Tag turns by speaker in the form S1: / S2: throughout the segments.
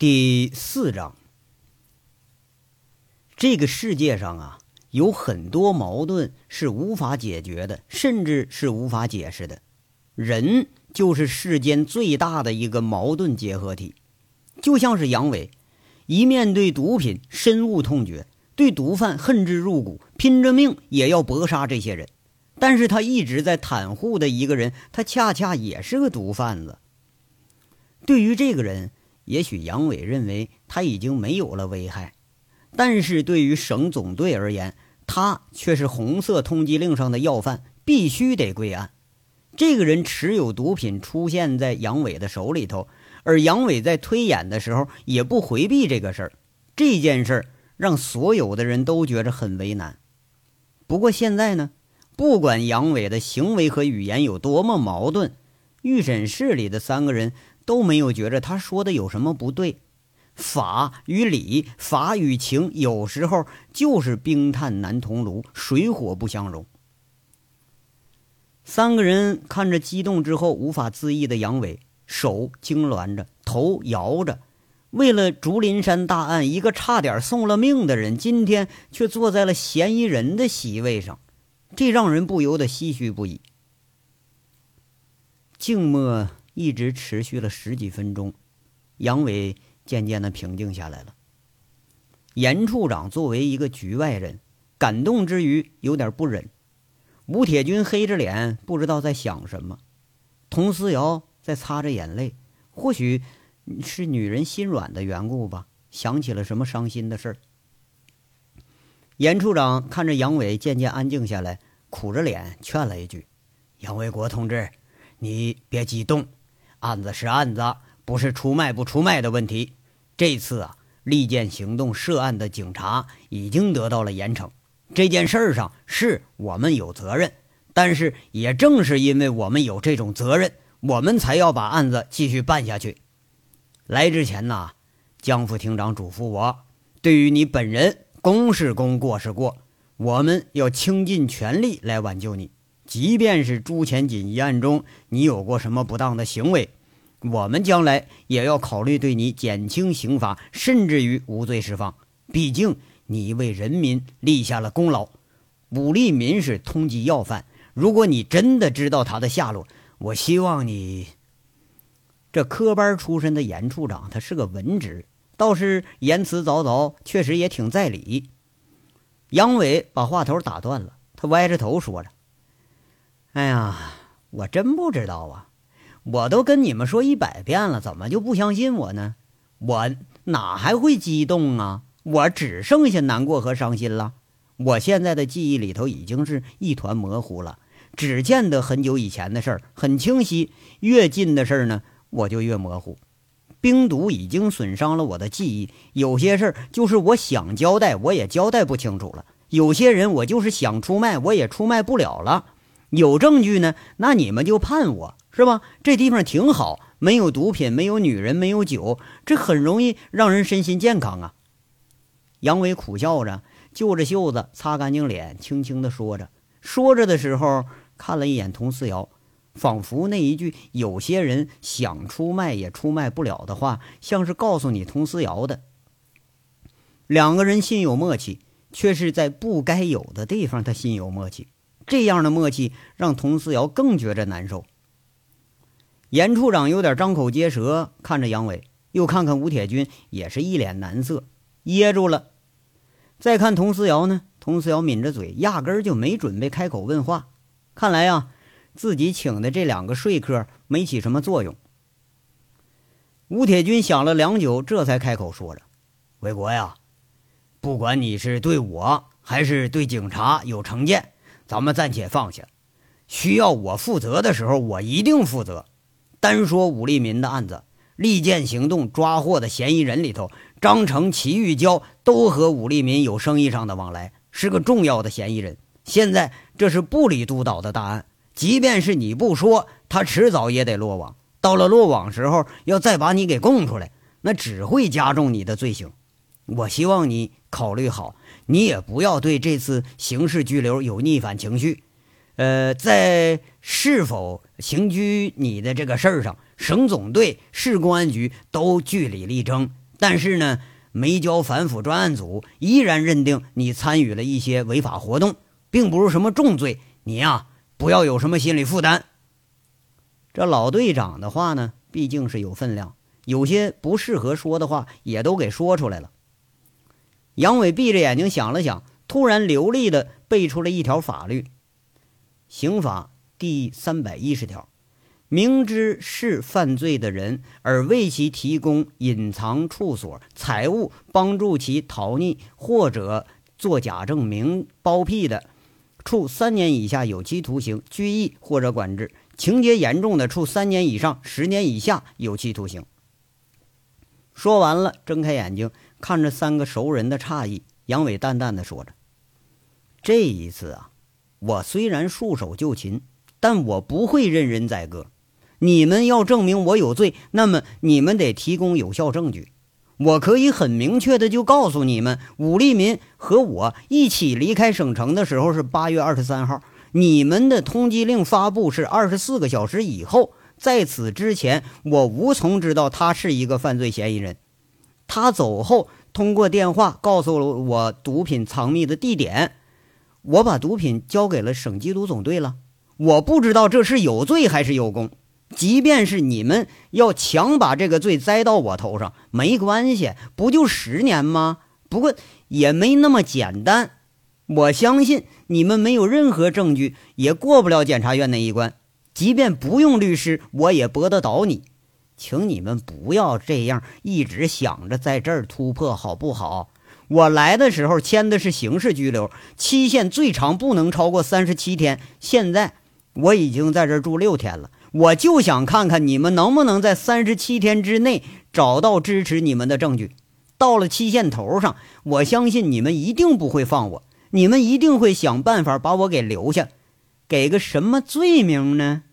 S1: 第四章，这个世界上啊，有很多矛盾是无法解决的，甚至是无法解释的。人就是世间最大的一个矛盾结合体，就像是杨伟，一面对毒品深恶痛绝，对毒贩恨之入骨，拼着命也要搏杀这些人。但是他一直在袒护的一个人，他恰恰也是个毒贩子。对于这个人。也许杨伟认为他已经没有了危害，但是对于省总队而言，他却是红色通缉令上的要犯，必须得归案。这个人持有毒品出现在杨伟的手里头，而杨伟在推演的时候也不回避这个事儿。这件事儿让所有的人都觉着很为难。不过现在呢，不管杨伟的行为和语言有多么矛盾，预审室里的三个人。都没有觉着他说的有什么不对，法与理，法与情，有时候就是冰炭难同炉，水火不相容。三个人看着激动之后无法自抑的杨伟，手痉挛着，头摇着。为了竹林山大案，一个差点送了命的人，今天却坐在了嫌疑人的席位上，这让人不由得唏嘘不已。静默。一直持续了十几分钟，杨伟渐渐的平静下来了。严处长作为一个局外人，感动之余有点不忍。吴铁军黑着脸，不知道在想什么。佟思瑶在擦着眼泪，或许是女人心软的缘故吧，想起了什么伤心的事儿。严处长看着杨伟渐渐安静下来，苦着脸劝了一句：“杨卫国同志，你别激动。”案子是案子，不是出卖不出卖的问题。这次啊，利剑行动涉案的警察已经得到了严惩。这件事儿上是我们有责任，但是也正是因为我们有这种责任，我们才要把案子继续办下去。来之前呢，江副厅长嘱咐我，对于你本人，公是公，过是过，我们要倾尽全力来挽救你。即便是朱前锦一案中，你有过什么不当的行为，我们将来也要考虑对你减轻刑罚，甚至于无罪释放。毕竟你为人民立下了功劳。武立民是通缉要犯，如果你真的知道他的下落，我希望你。这科班出身的严处长，他是个文职，倒是言辞凿凿，确实也挺在理。杨伟把话头打断了，他歪着头说着。哎呀，我真不知道啊！我都跟你们说一百遍了，怎么就不相信我呢？我哪还会激动啊？我只剩下难过和伤心了。我现在的记忆里头已经是一团模糊了，只见得很久以前的事儿很清晰，越近的事儿呢，我就越模糊。冰毒已经损伤了我的记忆，有些事儿就是我想交代，我也交代不清楚了；有些人我就是想出卖，我也出卖不了了。有证据呢，那你们就判我是吧？这地方挺好，没有毒品，没有女人，没有酒，这很容易让人身心健康啊。杨伟苦笑着，揪着袖子擦干净脸，轻轻地说着。说着的时候，看了一眼佟思瑶，仿佛那一句“有些人想出卖也出卖不了”的话，像是告诉你佟思瑶的。两个人心有默契，却是在不该有的地方，他心有默契。这样的默契让佟思瑶更觉着难受。严处长有点张口结舌，看着杨伟，又看看吴铁军，也是一脸难色，噎住了。再看佟思瑶呢，佟思瑶抿着嘴，压根儿就没准备开口问话。看来呀，自己请的这两个说客没起什么作用。吴铁军想了良久，这才开口说着：“伟国呀，不管你是对我还是对警察有成见。”咱们暂且放下，需要我负责的时候，我一定负责。单说武立民的案子，利剑行动抓获的嫌疑人里头，张成、齐玉娇都和武立民有生意上的往来，是个重要的嫌疑人。现在这是部里督导的大案，即便是你不说，他迟早也得落网。到了落网时候，要再把你给供出来，那只会加重你的罪行。我希望你考虑好。你也不要对这次刑事拘留有逆反情绪，呃，在是否刑拘你的这个事儿上，省总队、市公安局都据理力争，但是呢，没交反腐专案组依然认定你参与了一些违法活动，并不是什么重罪。你呀，不要有什么心理负担。这老队长的话呢，毕竟是有分量，有些不适合说的话也都给说出来了。杨伟闭着眼睛想了想，突然流利的背出了一条法律：刑法第三百一十条。明知是犯罪的人而为其提供隐藏处所、财物，帮助其逃匿或者作假证明包庇的，处三年以下有期徒刑、拘役或者管制；情节严重的，处三年以上十年以下有期徒刑。说完了，睁开眼睛看着三个熟人的诧异，杨伟淡淡的说着：“这一次啊，我虽然束手就擒，但我不会任人宰割。”你们要证明我有罪，那么你们得提供有效证据。我可以很明确的就告诉你们，武立民和我一起离开省城的时候是八月二十三号，你们的通缉令发布是二十四个小时以后。在此之前，我无从知道他是一个犯罪嫌疑人。他走后，通过电话告诉了我毒品藏匿的地点，我把毒品交给了省缉毒总队了。我不知道这是有罪还是有功。即便是你们要强把这个罪栽到我头上，没关系，不就十年吗？不过也没那么简单。我相信你们没有任何证据，也过不了检察院那一关。即便不用律师，我也驳得倒你。请你们不要这样一直想着在这儿突破，好不好？我来的时候签的是刑事拘留，期限最长不能超过三十七天。现在我已经在这儿住六天了。我就想看看你们能不能在三十七天之内找到支持你们的证据。到了期限头上，我相信你们一定不会放我，你们一定会想办法把我给留下。给个什么罪名呢？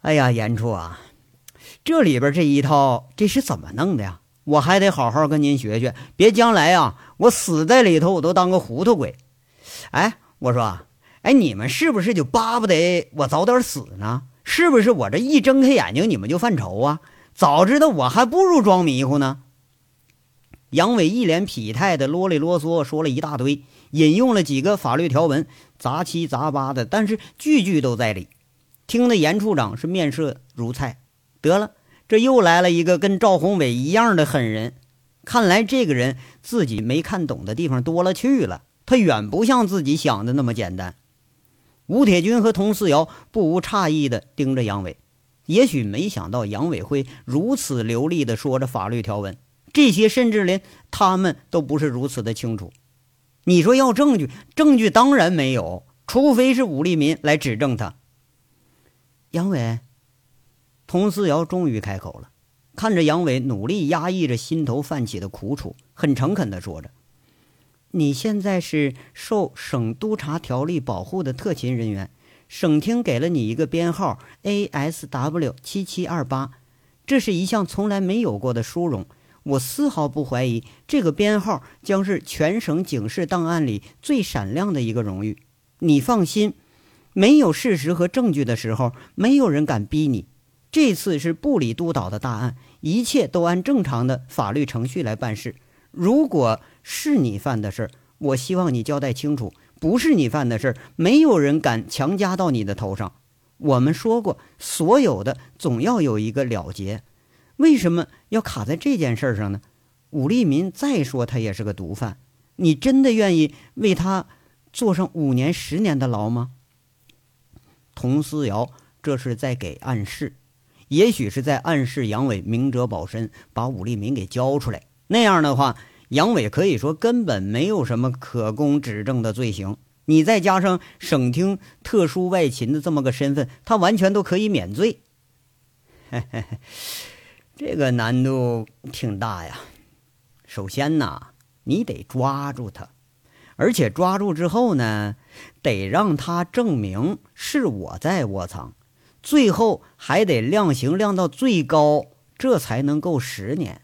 S1: 哎呀，严处啊，这里边这一套这是怎么弄的呀？我还得好好跟您学学，别将来啊，我死在里头我都当个糊涂鬼。哎，我说。哎，你们是不是就巴不得我早点死呢？是不是我这一睁开眼睛，你们就犯愁啊？早知道我还不如装迷糊呢。杨伟一脸痞态的啰里啰嗦说了一大堆，引用了几个法律条文，杂七杂八的，但是句句都在理，听得严处长是面色如菜。得了，这又来了一个跟赵宏伟一样的狠人，看来这个人自己没看懂的地方多了去了，他远不像自己想的那么简单。吴铁军和佟思瑶不无诧异地盯着杨伟，也许没想到杨伟会如此流利地说着法律条文，这些甚至连他们都不是如此的清楚。你说要证据，证据当然没有，除非是武立民来指证他。杨伟，佟思瑶终于开口了，看着杨伟努力压抑着心头泛起的苦楚，很诚恳的说着。你现在是受省督察条例保护的特勤人员，省厅给了你一个编号 A S W 七七二八，这是一项从来没有过的殊荣。我丝毫不怀疑这个编号将是全省警示档案里最闪亮的一个荣誉。你放心，没有事实和证据的时候，没有人敢逼你。这次是部里督导的大案，一切都按正常的法律程序来办事。如果是你犯的事儿，我希望你交代清楚；不是你犯的事儿，没有人敢强加到你的头上。我们说过，所有的总要有一个了结。为什么要卡在这件事上呢？武立民再说他也是个毒贩，你真的愿意为他坐上五年、十年的牢吗？佟思瑶这是在给暗示，也许是在暗示杨伟明哲保身，把武立民给交出来。那样的话，杨伟可以说根本没有什么可供指证的罪行。你再加上省厅特殊外勤的这么个身份，他完全都可以免罪。这个难度挺大呀。首先呢，你得抓住他，而且抓住之后呢，得让他证明是我在窝藏，最后还得量刑量到最高，这才能够十年。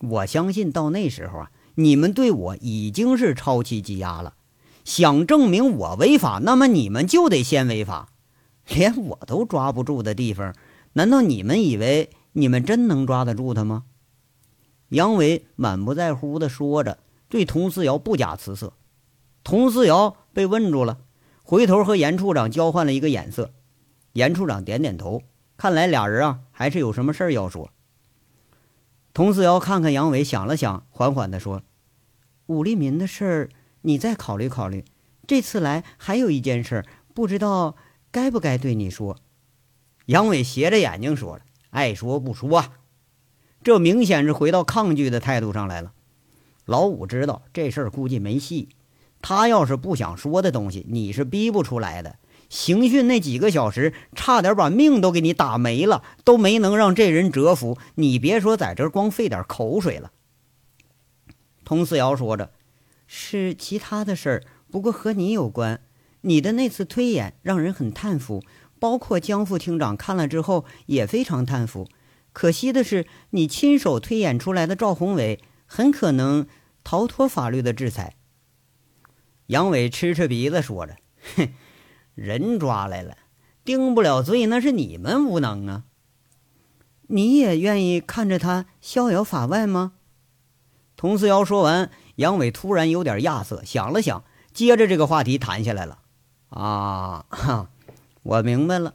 S1: 我相信到那时候啊，你们对我已经是超期羁押了。想证明我违法，那么你们就得先违法。连我都抓不住的地方，难道你们以为你们真能抓得住他吗？杨伟满不在乎地说着，对佟思瑶不假辞色。佟思瑶被问住了，回头和严处长交换了一个眼色。严处长点点头，看来俩人啊还是有什么事儿要说。佟思瑶看看杨伟，想了想，缓缓地说：“武立民的事儿，你再考虑考虑。这次来还有一件事，不知道该不该对你说。”杨伟斜着眼睛说了：“爱说不说。”这明显是回到抗拒的态度上来了。老五知道这事儿估计没戏，他要是不想说的东西，你是逼不出来的。刑讯那几个小时，差点把命都给你打没了，都没能让这人折服。你别说在这光费点口水了。佟思瑶说着：“是其他的事儿，不过和你有关。你的那次推演让人很叹服，包括江副厅长看了之后也非常叹服。”可惜的是，你亲手推演出来的赵宏伟很可能逃脱法律的制裁。杨伟吃吃鼻子说着：“哼，人抓来了，定不了罪，那是你们无能啊。你也愿意看着他逍遥法外吗？”佟思瑶说完，杨伟突然有点亚瑟，想了想，接着这个话题谈下来了。啊，哈，我明白了。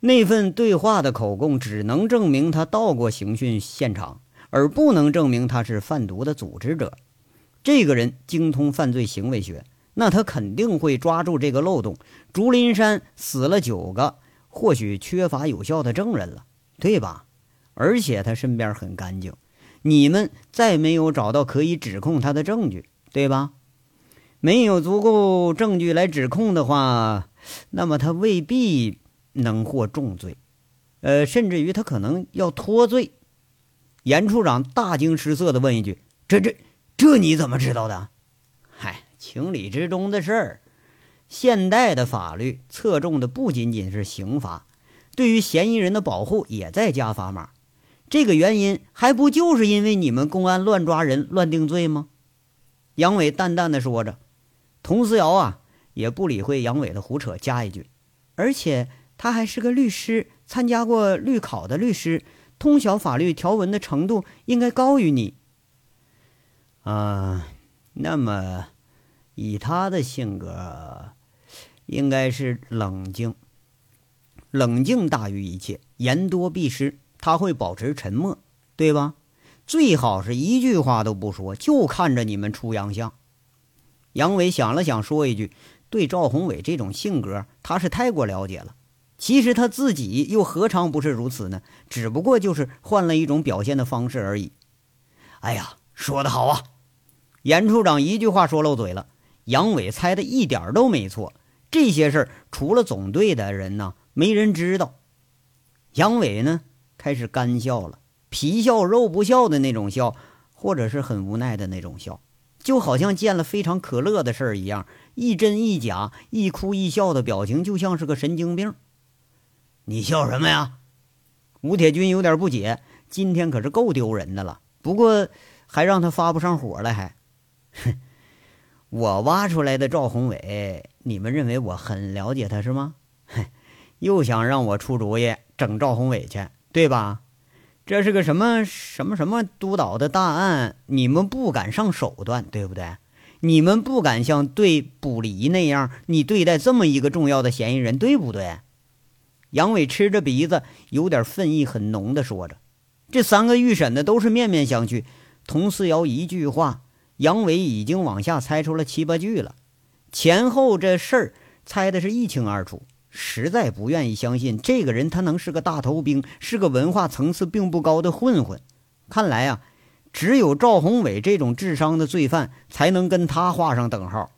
S1: 那份对话的口供只能证明他到过刑讯现场，而不能证明他是贩毒的组织者。这个人精通犯罪行为学，那他肯定会抓住这个漏洞。竹林山死了九个，或许缺乏有效的证人了，对吧？而且他身边很干净，你们再没有找到可以指控他的证据，对吧？没有足够证据来指控的话，那么他未必。能获重罪，呃，甚至于他可能要脱罪。严处长大惊失色地问一句：“这、这、这你怎么知道的？”“，情理之中的事儿。现代的法律侧重的不仅仅是刑罚，对于嫌疑人的保护也在加砝码。这个原因还不就是因为你们公安乱抓人、乱定罪吗？”杨伟淡淡的说着。佟思瑶啊，也不理会杨伟的胡扯，加一句：“而且。”他还是个律师，参加过律考的律师，通晓法律条文的程度应该高于你。啊，那么以他的性格，应该是冷静，冷静大于一切，言多必失。他会保持沉默，对吧？最好是一句话都不说，就看着你们出洋相。杨伟想了想，说一句：“对赵宏伟这种性格，他是太过了解了。”其实他自己又何尝不是如此呢？只不过就是换了一种表现的方式而已。哎呀，说得好啊！严处长一句话说漏嘴了。杨伟猜的一点都没错。这些事儿除了总队的人呢，没人知道。杨伟呢，开始干笑了，皮笑肉不笑的那种笑，或者是很无奈的那种笑，就好像见了非常可乐的事儿一样，一真一假，一哭一笑的表情，就像是个神经病。你笑什么呀？吴铁军有点不解，今天可是够丢人的了。不过还让他发不上火了，还，哼！我挖出来的赵宏伟，你们认为我很了解他是吗？哼！又想让我出主意整赵宏伟去，对吧？这是个什么什么什么督导的大案，你们不敢上手段，对不对？你们不敢像对卜离那样，你对待这么一个重要的嫌疑人，对不对？杨伟吃着鼻子，有点愤意很浓的说着：“这三个预审的都是面面相觑。”佟思瑶一句话，杨伟已经往下猜出了七八句了，前后这事儿猜的是一清二楚，实在不愿意相信这个人他能是个大头兵，是个文化层次并不高的混混。看来啊，只有赵宏伟这种智商的罪犯才能跟他画上等号。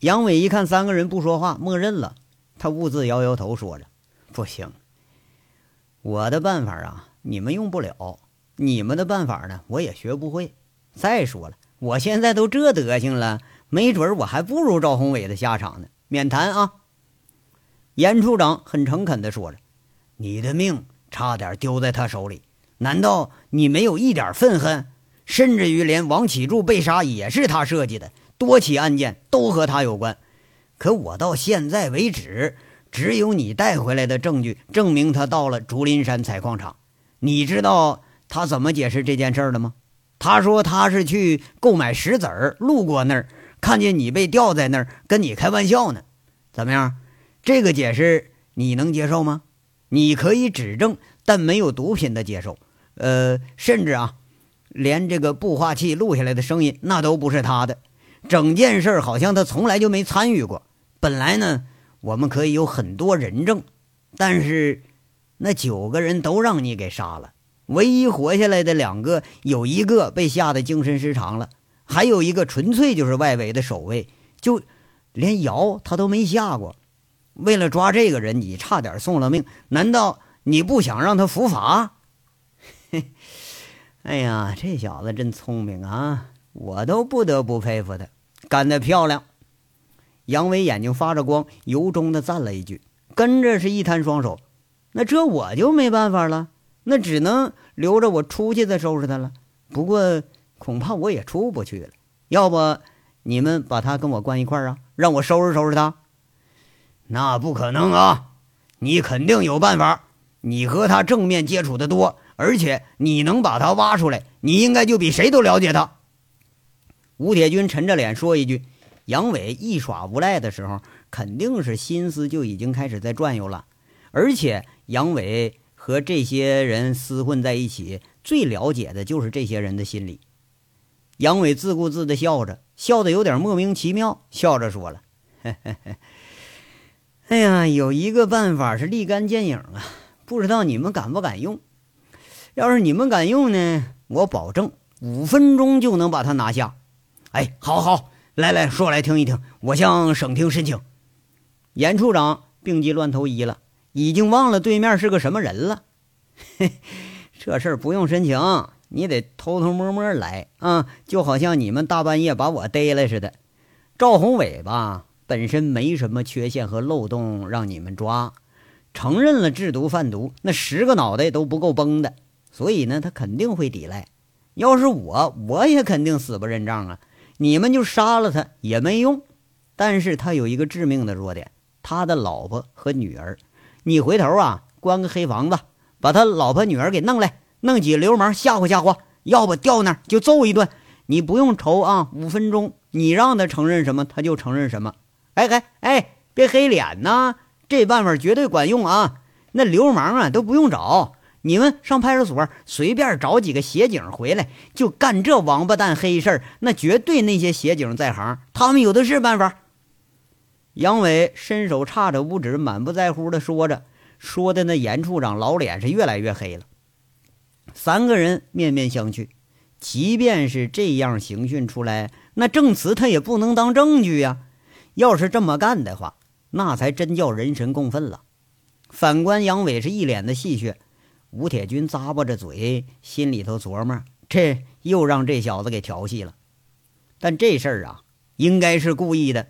S1: 杨伟一看三个人不说话，默认了。他兀自摇摇头，说着：“不行，我的办法啊，你们用不了；你们的办法呢，我也学不会。再说了，我现在都这德行了，没准我还不如赵宏伟的下场呢。免谈啊！”严处长很诚恳地说着：“你的命差点丢在他手里，难道你没有一点愤恨？甚至于连王启柱被杀也是他设计的，多起案件都和他有关。”可我到现在为止，只有你带回来的证据证明他到了竹林山采矿场。你知道他怎么解释这件事儿的吗？他说他是去购买石子儿，路过那儿，看见你被吊在那儿，跟你开玩笑呢。怎么样？这个解释你能接受吗？你可以指证，但没有毒品的接受。呃，甚至啊，连这个步话器录下来的声音，那都不是他的。整件事好像他从来就没参与过。本来呢，我们可以有很多人证，但是那九个人都让你给杀了。唯一活下来的两个，有一个被吓得精神失常了，还有一个纯粹就是外围的守卫，就连摇他都没下过。为了抓这个人，你差点送了命。难道你不想让他伏法？嘿，哎呀，这小子真聪明啊！我都不得不佩服他，干得漂亮。杨伟眼睛发着光，由衷的赞了一句，跟着是一摊双手。那这我就没办法了。那只能留着我出去再收拾他了。不过恐怕我也出不去了。要不你们把他跟我关一块儿啊，让我收拾收拾他？那不可能啊！你肯定有办法。你和他正面接触的多，而且你能把他挖出来，你应该就比谁都了解他。吴铁军沉着脸说一句：“杨伟一耍无赖的时候，肯定是心思就已经开始在转悠了。而且杨伟。”和这些人厮混在一起，最了解的就是这些人的心理。杨伟自顾自地笑着，笑得有点莫名其妙，笑着说了：“嘿嘿嘿，哎呀，有一个办法是立竿见影啊，不知道你们敢不敢用？要是你们敢用呢，我保证五分钟就能把他拿下。哎，好好，来来说来听一听，我向省厅申请。”严处长病急乱投医了。已经忘了对面是个什么人了，嘿，这事儿不用申请，你得偷偷摸摸来啊，就好像你们大半夜把我逮来似的。赵宏伟吧，本身没什么缺陷和漏洞让你们抓，承认了制毒贩毒，那十个脑袋都不够崩的，所以呢，他肯定会抵赖。要是我，我也肯定死不认账啊！你们就杀了他也没用。但是他有一个致命的弱点，他的老婆和女儿。你回头啊，关个黑房子，把他老婆女儿给弄来，弄几个流氓吓唬吓唬，要不掉那就揍一顿。你不用愁啊，五分钟，你让他承认什么，他就承认什么。哎哎哎，别黑脸呐，这办法绝对管用啊！那流氓啊都不用找，你们上派出所随便找几个协警回来，就干这王八蛋黑事儿，那绝对那些协警在行，他们有的是办法。杨伟伸手叉着五指，满不在乎地说着，说的那严处长老脸是越来越黑了。三个人面面相觑，即便是这样刑讯出来，那证词他也不能当证据呀。要是这么干的话，那才真叫人神共愤了。反观杨伟是一脸的戏谑，吴铁军咂巴着嘴，心里头琢磨：这又让这小子给调戏了。但这事儿啊，应该是故意的。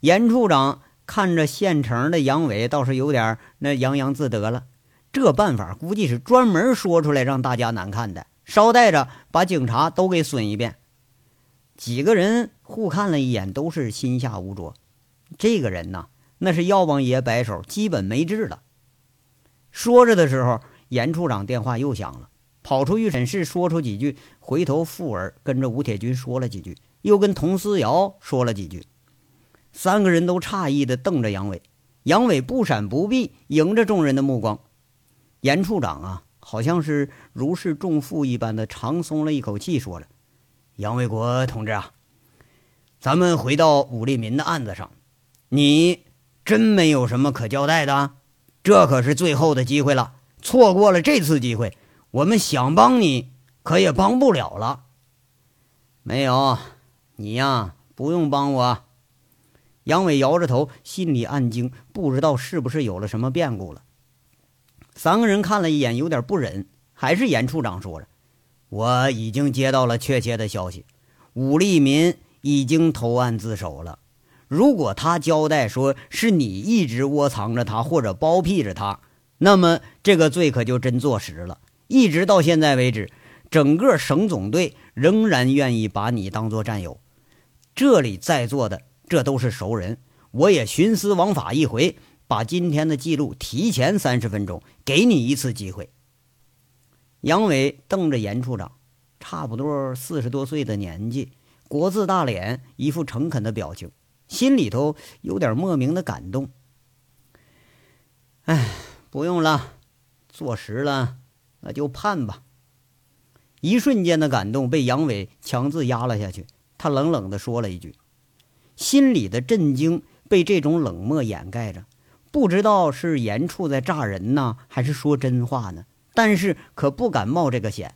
S1: 严处长看着现成的杨伟，倒是有点那洋洋自得了。这办法估计是专门说出来让大家难看的，捎带着把警察都给损一遍。几个人互看了一眼，都是心下无着。这个人呐，那是药王爷摆手，基本没治了。说着的时候，严处长电话又响了，跑出预审室说出几句，回头附耳跟着吴铁军说了几句，又跟佟思瑶说了几句。三个人都诧异地瞪着杨伟，杨伟不闪不避，迎着众人的目光。严处长啊，好像是如释重负一般的长松了一口气，说了：“杨卫国同志啊，咱们回到武立民的案子上，你真没有什么可交代的？这可是最后的机会了，错过了这次机会，我们想帮你，可也帮不了了。没有，你呀，不用帮我。”杨伟摇着头，心里暗惊，不知道是不是有了什么变故了。三个人看了一眼，有点不忍，还是严处长说着：“我已经接到了确切的消息，武立民已经投案自首了。如果他交代说是你一直窝藏着他或者包庇着他，那么这个罪可就真坐实了。一直到现在为止，整个省总队仍然愿意把你当做战友。这里在座的。”这都是熟人，我也徇私枉法一回，把今天的记录提前三十分钟，给你一次机会。杨伟瞪着严处长，差不多四十多岁的年纪，国字大脸，一副诚恳的表情，心里头有点莫名的感动。哎，不用了，坐实了，那就判吧。一瞬间的感动被杨伟强自压了下去，他冷冷地说了一句，心里的震惊被这种冷漠掩盖着，不知道是严处在诈人呢，还是说真话呢？但是可不敢冒这个险。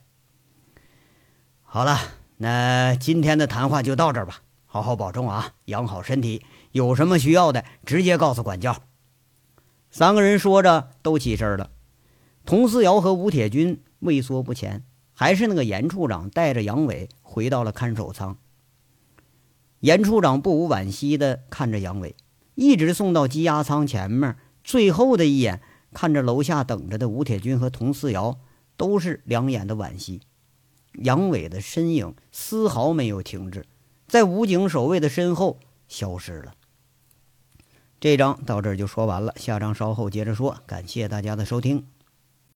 S1: 好了，那今天的谈话就到这儿吧，好好保重啊，养好身体，有什么需要的直接告诉管教。三个人说着都起身了，佟思瑶和吴铁军畏缩不前。还是那个严处长带着杨伟回到了看守舱。严处长不无惋惜地看着杨伟，一直送到羁押舱前面，最后的一眼看着楼下等着的吴铁军和佟四瑶，都是两眼的惋惜。杨伟的身影丝毫没有停止，在武警守卫的身后消失了。这章到这儿就说完了，下章稍后接着说。感谢大家的收听。